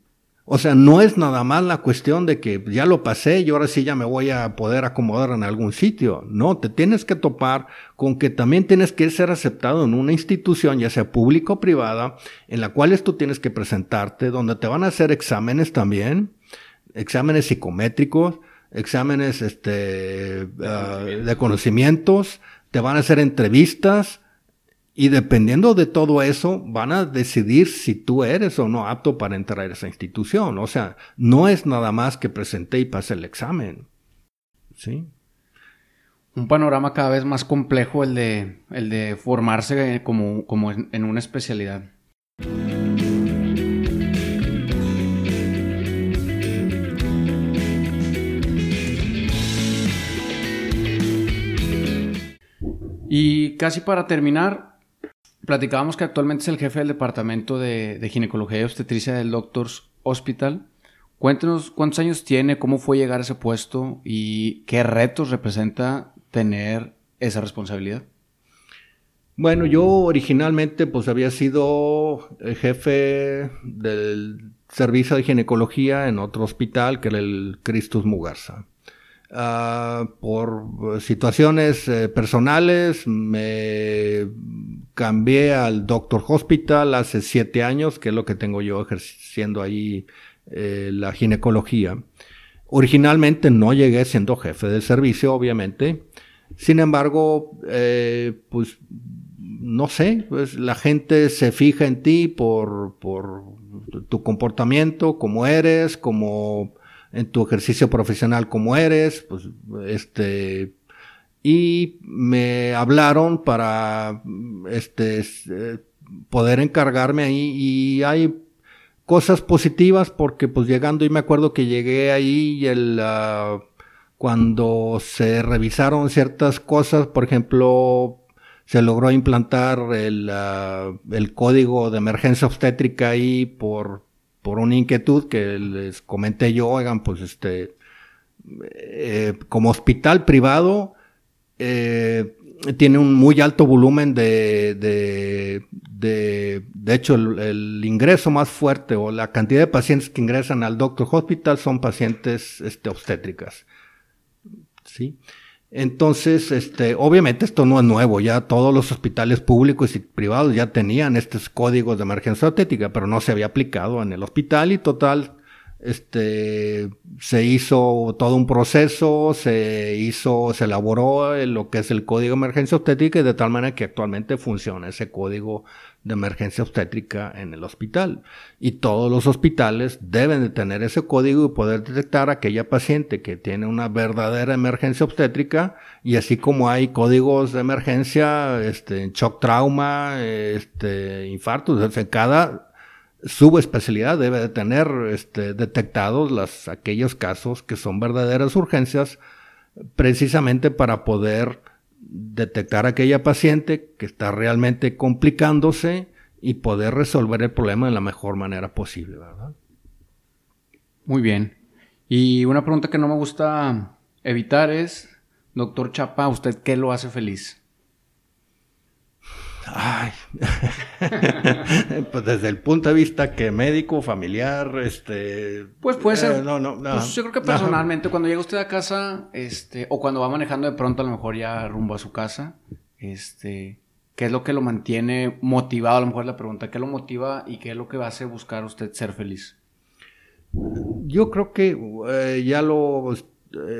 O sea, no es nada más la cuestión de que ya lo pasé y ahora sí ya me voy a poder acomodar en algún sitio. No, te tienes que topar con que también tienes que ser aceptado en una institución, ya sea pública o privada, en la cual tú tienes que presentarte, donde te van a hacer exámenes también, exámenes psicométricos, exámenes este, ah, de conocimientos, te van a hacer entrevistas, y dependiendo de todo eso, van a decidir si tú eres o no apto para entrar a esa institución. O sea, no es nada más que presenté y pasé el examen. ¿Sí? Un panorama cada vez más complejo el de, el de formarse como, como en una especialidad. Y casi para terminar, Platicábamos que actualmente es el jefe del departamento de, ginecología y obstetricia del Doctors Hospital. Cuéntenos cuántos años tiene, cómo fue llegar a ese puesto y qué retos representa tener esa responsabilidad. Bueno, yo originalmente pues había sido el jefe del servicio de ginecología en otro hospital que era el Christus Mugarza. Ah, por situaciones eh, personales me cambié al Doctor Hospital hace siete años, que es lo que tengo yo ejerciendo ahí eh, la ginecología. Originalmente no llegué siendo jefe de servicio, obviamente. Sin embargo, eh, pues no sé, pues la gente se fija en ti por, por tu comportamiento, como eres, como en tu ejercicio profesional como eres, pues este y me hablaron para este poder encargarme ahí y hay cosas positivas porque pues llegando y me acuerdo que llegué ahí y el cuando se revisaron ciertas cosas, por ejemplo, se logró implantar el, ah, el código de emergencia obstétrica ahí por, por una inquietud que les comenté yo, oigan, pues este, eh, como hospital privado, eh, tiene un muy alto volumen de, de, de, de hecho, el, ingreso más fuerte o la cantidad de pacientes que ingresan al Doctor Hospital son pacientes este, obstétricas. ¿Sí? Entonces, este, obviamente esto no es nuevo, ya todos los hospitales públicos y privados ya tenían estos códigos de emergencia obstétrica, pero no se había aplicado en el hospital y total, este, se hizo todo un proceso, se hizo, se elaboró lo que es el código de emergencia obstétrica y de tal manera que actualmente funciona ese código de emergencia obstétrica en el hospital. Y todos los hospitales deben de tener ese código y poder detectar a aquella paciente que tiene una verdadera emergencia obstétrica y así como hay códigos de emergencia, este, shock trauma, este, infartos, cada subespecialidad debe de tener este, detectados las, aquellos casos que son verdaderas urgencias precisamente para poder detectar a aquella paciente que está realmente complicándose y poder resolver el problema de la mejor manera posible, ¿verdad? Muy bien. Y una pregunta que no me gusta evitar es, doctor Chapa, ¿usted qué lo hace feliz? Ay, pues desde el punto de vista que médico, familiar, este... Pues puede ser... Eh, no, no, no. Pues yo creo que personalmente cuando llega usted a casa, este, o cuando va manejando de pronto a lo mejor ya rumbo a su casa, este, ¿qué es lo que lo mantiene motivado? A lo mejor la pregunta, ¿qué lo motiva y qué es lo que va a hacer buscar usted ser feliz? Yo creo que eh, ya lo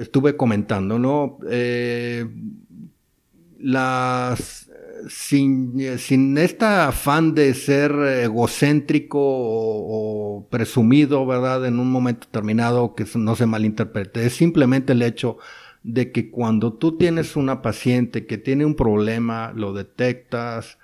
estuve comentando, ¿no? Eh, las sin, sin este afán de ser egocéntrico o, presumido, ¿verdad? En un momento determinado que no se malinterprete. Es simplemente el hecho de que cuando tú tienes una paciente que tiene un problema, lo detectas,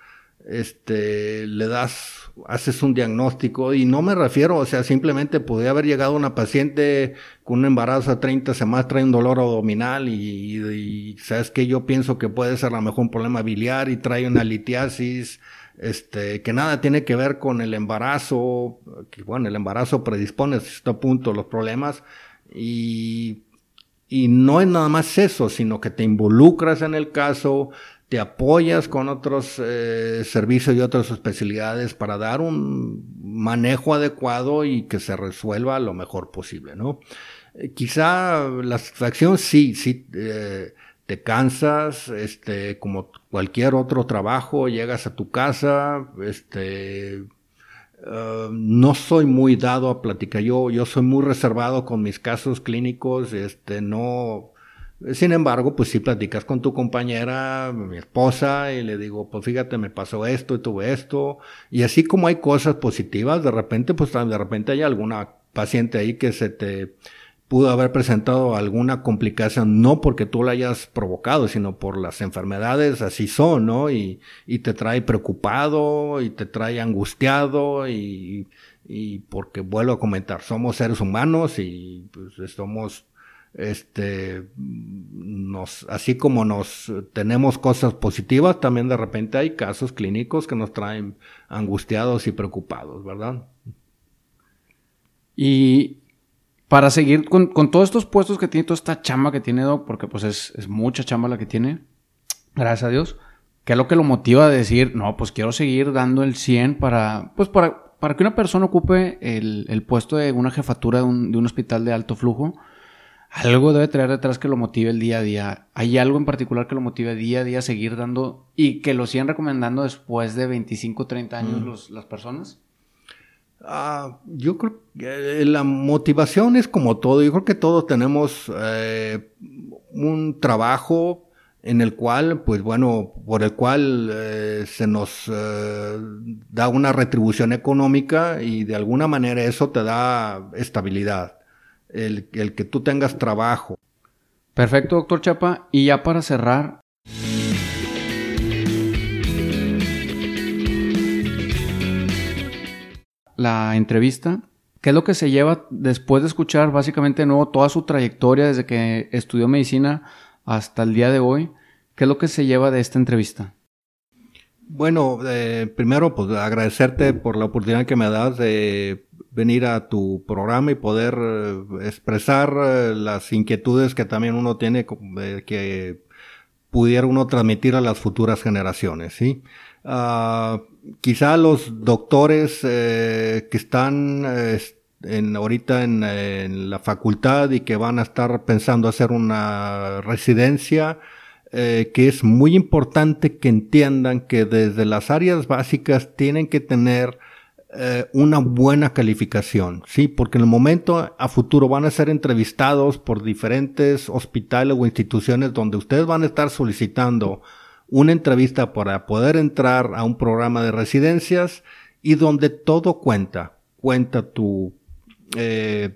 este, le das, haces un diagnóstico y no me refiero, o sea, simplemente podría haber llegado una paciente con un embarazo a 30 semanas, trae un dolor abdominal y, sabes que yo pienso que puede ser a lo mejor un problema biliar y trae una litiasis, este, que nada tiene que ver con el embarazo, que bueno, el embarazo predispone a cierto punto los problemas y, y no es nada más eso, sino que te involucras en el caso, te apoyas con otros eh, servicios y otras especialidades para dar un manejo adecuado y que se resuelva lo mejor posible, ¿no? Eh, quizá la satisfacción sí, sí, eh, te cansas, este, como cualquier otro trabajo, llegas a tu casa, este, no soy muy dado a platicar, yo, yo soy muy reservado con mis casos clínicos, este, no, sin embargo, pues si platicas con tu compañera, mi esposa, y le digo, pues fíjate, me pasó esto y tuve esto. Y así como hay cosas positivas, de repente, pues de repente hay alguna paciente ahí que se te pudo haber presentado alguna complicación, no porque tú la hayas provocado, sino por las enfermedades, así son, ¿no? Y, y te trae preocupado, y te trae angustiado, y, y porque vuelvo a comentar, somos seres humanos y pues somos este nos así como nos tenemos cosas positivas también de repente hay casos clínicos que nos traen angustiados y preocupados verdad y para seguir con, todos estos puestos que tiene toda esta chamba que tiene Doc porque pues es, mucha chamba la que tiene gracias a Dios ¿qué es lo que lo motiva a decir no pues quiero seguir dando el 100 para pues para para que una persona ocupe el, el puesto de una jefatura de un, de un hospital de alto flujo algo debe traer detrás que lo motive el día a día. ¿Hay algo en particular que lo motive día a día a seguir dando y que lo sigan recomendando después de 25, 30 años mm. los, las personas? Ah, yo creo que eh, la motivación es como todo. Yo creo que todos tenemos eh, un trabajo en el cual, pues bueno, por el cual eh, se nos da una retribución económica y de alguna manera eso te da estabilidad el, que tú tengas trabajo. Perfecto, doctor Chapa. Y ya para cerrar, la entrevista, ¿Qué es lo que se lleva después de escuchar básicamente nuevo toda su trayectoria desde que estudió medicina hasta el día de hoy? ¿Qué es lo que se lleva de esta entrevista? Bueno, eh, primero pues agradecerte por la oportunidad que me das de venir a tu programa y poder eh, expresar eh, las inquietudes que también uno tiene que pudiera uno transmitir a las futuras generaciones, ¿sí? Uh, quizá los doctores que están en, ahorita en, la facultad y que van a estar pensando hacer una residencia, eh, que es muy importante que entiendan que desde las áreas básicas tienen que tener eh, una buena calificación, ¿sí? Porque en el momento a futuro van a ser entrevistados por diferentes hospitales o instituciones donde ustedes van a estar solicitando una entrevista para poder entrar a un programa de residencias y donde todo cuenta. Cuenta tu eh,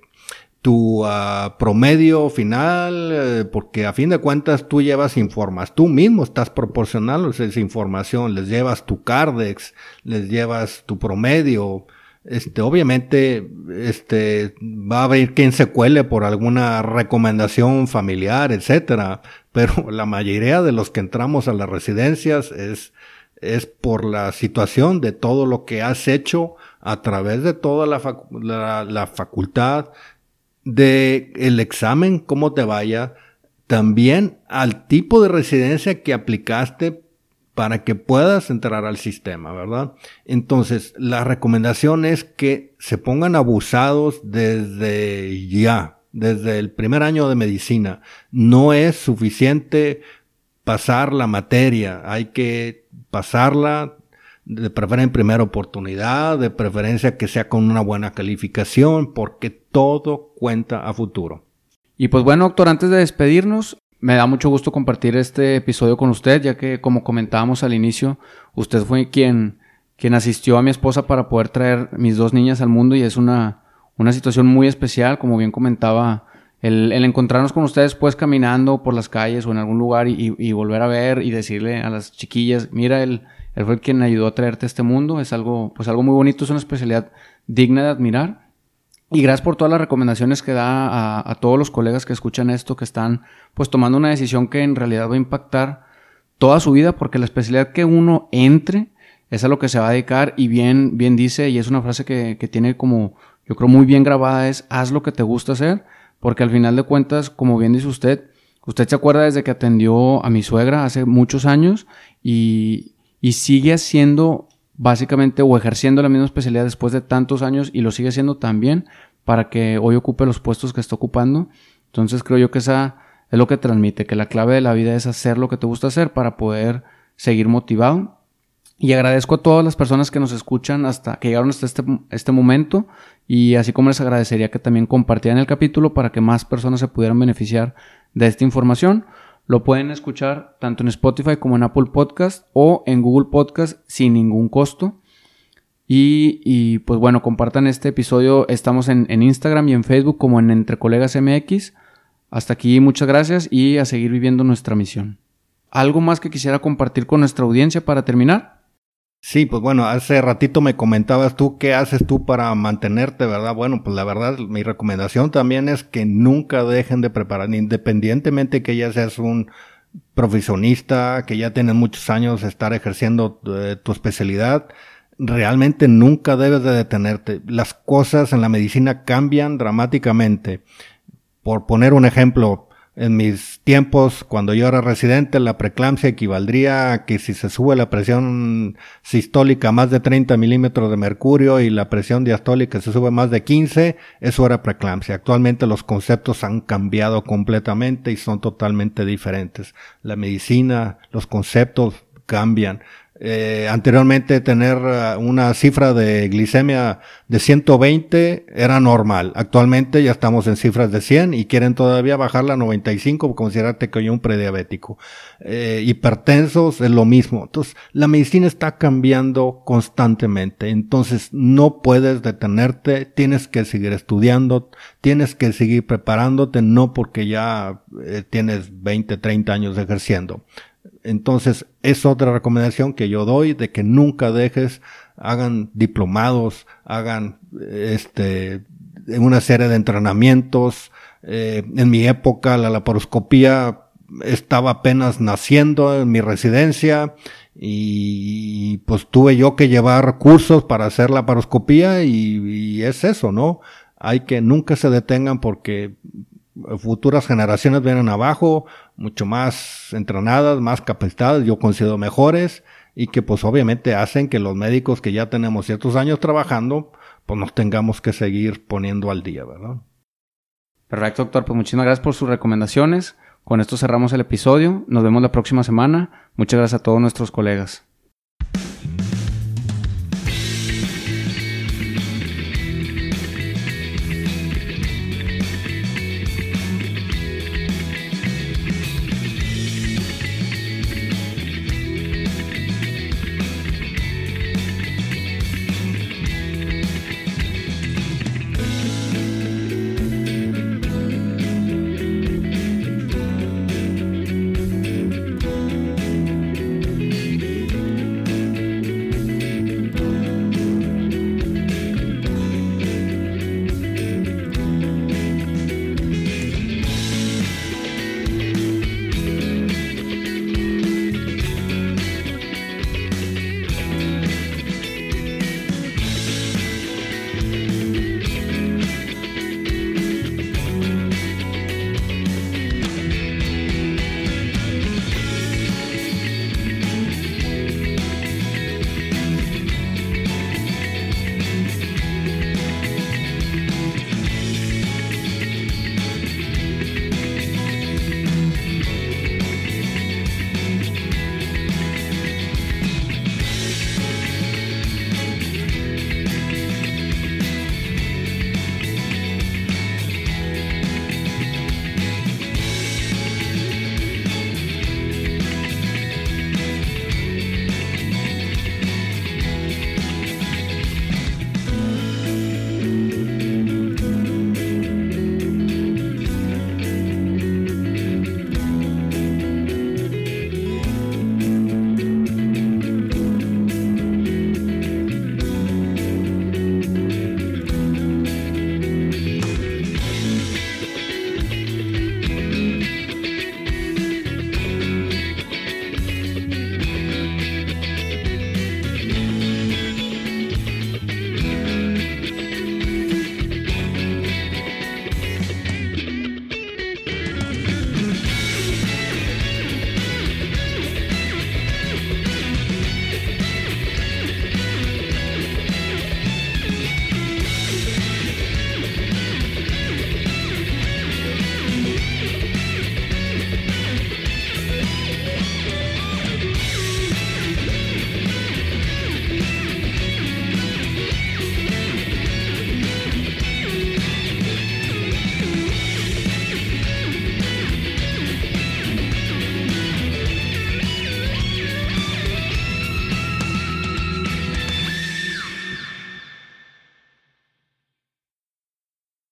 tu uh, promedio final, eh, porque a fin de cuentas tú llevas informas, tú mismo estás proporcionando esa información, les llevas tu Cardex, les llevas tu promedio, este, obviamente, este, va a haber quien se cuele por alguna recomendación familiar, etcétera, pero la mayoría de los que entramos a las residencias es, es por la situación de todo lo que has hecho a través de toda la, la, la facultad, de el examen, cómo te vaya, también al tipo de residencia que aplicaste para que puedas entrar al sistema, ¿verdad? Entonces, la recomendación es que se pongan abusados desde ya, desde el primer año de medicina. No es suficiente pasar la materia, hay que pasarla de preferencia en primera oportunidad, de preferencia que sea con una buena calificación, porque todo cuenta a futuro. Y pues bueno, doctor, antes de despedirnos, me da mucho gusto compartir este episodio con usted, ya que como comentábamos al inicio, usted fue quien, quien asistió a mi esposa para poder traer mis dos niñas al mundo y es una, una situación muy especial, como bien comentaba, el, encontrarnos con ustedes pues caminando por las calles o en algún lugar y, y volver a ver y decirle a las chiquillas, mira el él fue quien ayudó a traerte a este mundo. Es algo, pues algo muy bonito, es una especialidad digna de admirar. Y gracias por todas las recomendaciones que da a, todos los colegas que escuchan esto, que están pues tomando una decisión que en realidad va a impactar toda su vida, porque la especialidad que uno entre es a lo que se va a dedicar y bien, bien dice, y es una frase que, que tiene como, yo creo muy bien grabada, es haz lo que te gusta hacer, porque al final de cuentas, como bien dice usted, usted se acuerda desde que atendió a mi suegra hace muchos años y, y sigue haciendo básicamente o ejerciendo la misma especialidad después de tantos años y lo sigue haciendo también para que hoy ocupe los puestos que está ocupando. Entonces creo yo que esa es lo que transmite, que la clave de la vida es hacer lo que te gusta hacer para poder seguir motivado. Y agradezco a todas las personas que nos escuchan hasta que llegaron hasta este, este momento y así como les agradecería que también compartieran el capítulo para que más personas se pudieran beneficiar de esta información. Lo pueden escuchar tanto en Spotify como en Apple Podcast o en Google Podcast sin ningún costo. Y, pues bueno, compartan este episodio. Estamos en, en, Instagram y en Facebook como en Entre Colegas MX. Hasta aquí, muchas gracias y a seguir viviendo nuestra misión. ¿Algo más que quisiera compartir con nuestra audiencia para terminar? Sí, pues bueno, hace ratito me comentabas tú qué haces tú para mantenerte, ¿verdad? Bueno, pues la verdad, mi recomendación también es que nunca dejen de preparar, independientemente que ya seas un profesionista, que ya tienes muchos años estar ejerciendo eh, tu especialidad, realmente nunca debes de detenerte. Las cosas en la medicina cambian dramáticamente. Por poner un ejemplo, en mis tiempos, cuando yo era residente, la preeclampsia equivaldría a que si se sube la presión sistólica más de 30 milímetros de mercurio y la presión diastólica se sube más de 15, eso era preeclampsia. Actualmente los conceptos han cambiado completamente y son totalmente diferentes. La medicina, los conceptos cambian. Eh, anteriormente tener uh, una cifra de glicemia de 120 era normal. Actualmente ya estamos en cifras de 100 y quieren todavía bajarla a 95 considerarte que hay un prediabético. Eh, hipertensos es lo mismo. Entonces, la medicina está cambiando constantemente. Entonces, no puedes detenerte, tienes que seguir estudiando, tienes que seguir preparándote, no porque ya eh, tienes 20, 30 años ejerciendo. Entonces, es otra recomendación que yo doy de que nunca dejes, hagan diplomados, hagan este una serie de entrenamientos. Eh, en mi época la laparoscopía estaba apenas naciendo en mi residencia y pues tuve yo que llevar cursos para hacer la paroscopía y, y, es eso, ¿no? Hay que nunca se detengan porque futuras generaciones vienen abajo, mucho más entrenadas, más capacitadas, yo considero mejores y que pues obviamente hacen que los médicos que ya tenemos ciertos años trabajando, pues nos tengamos que seguir poniendo al día, ¿verdad? Perfecto, doctor. Pues muchísimas gracias por sus recomendaciones. Con esto cerramos el episodio. Nos vemos la próxima semana. Muchas gracias a todos nuestros colegas.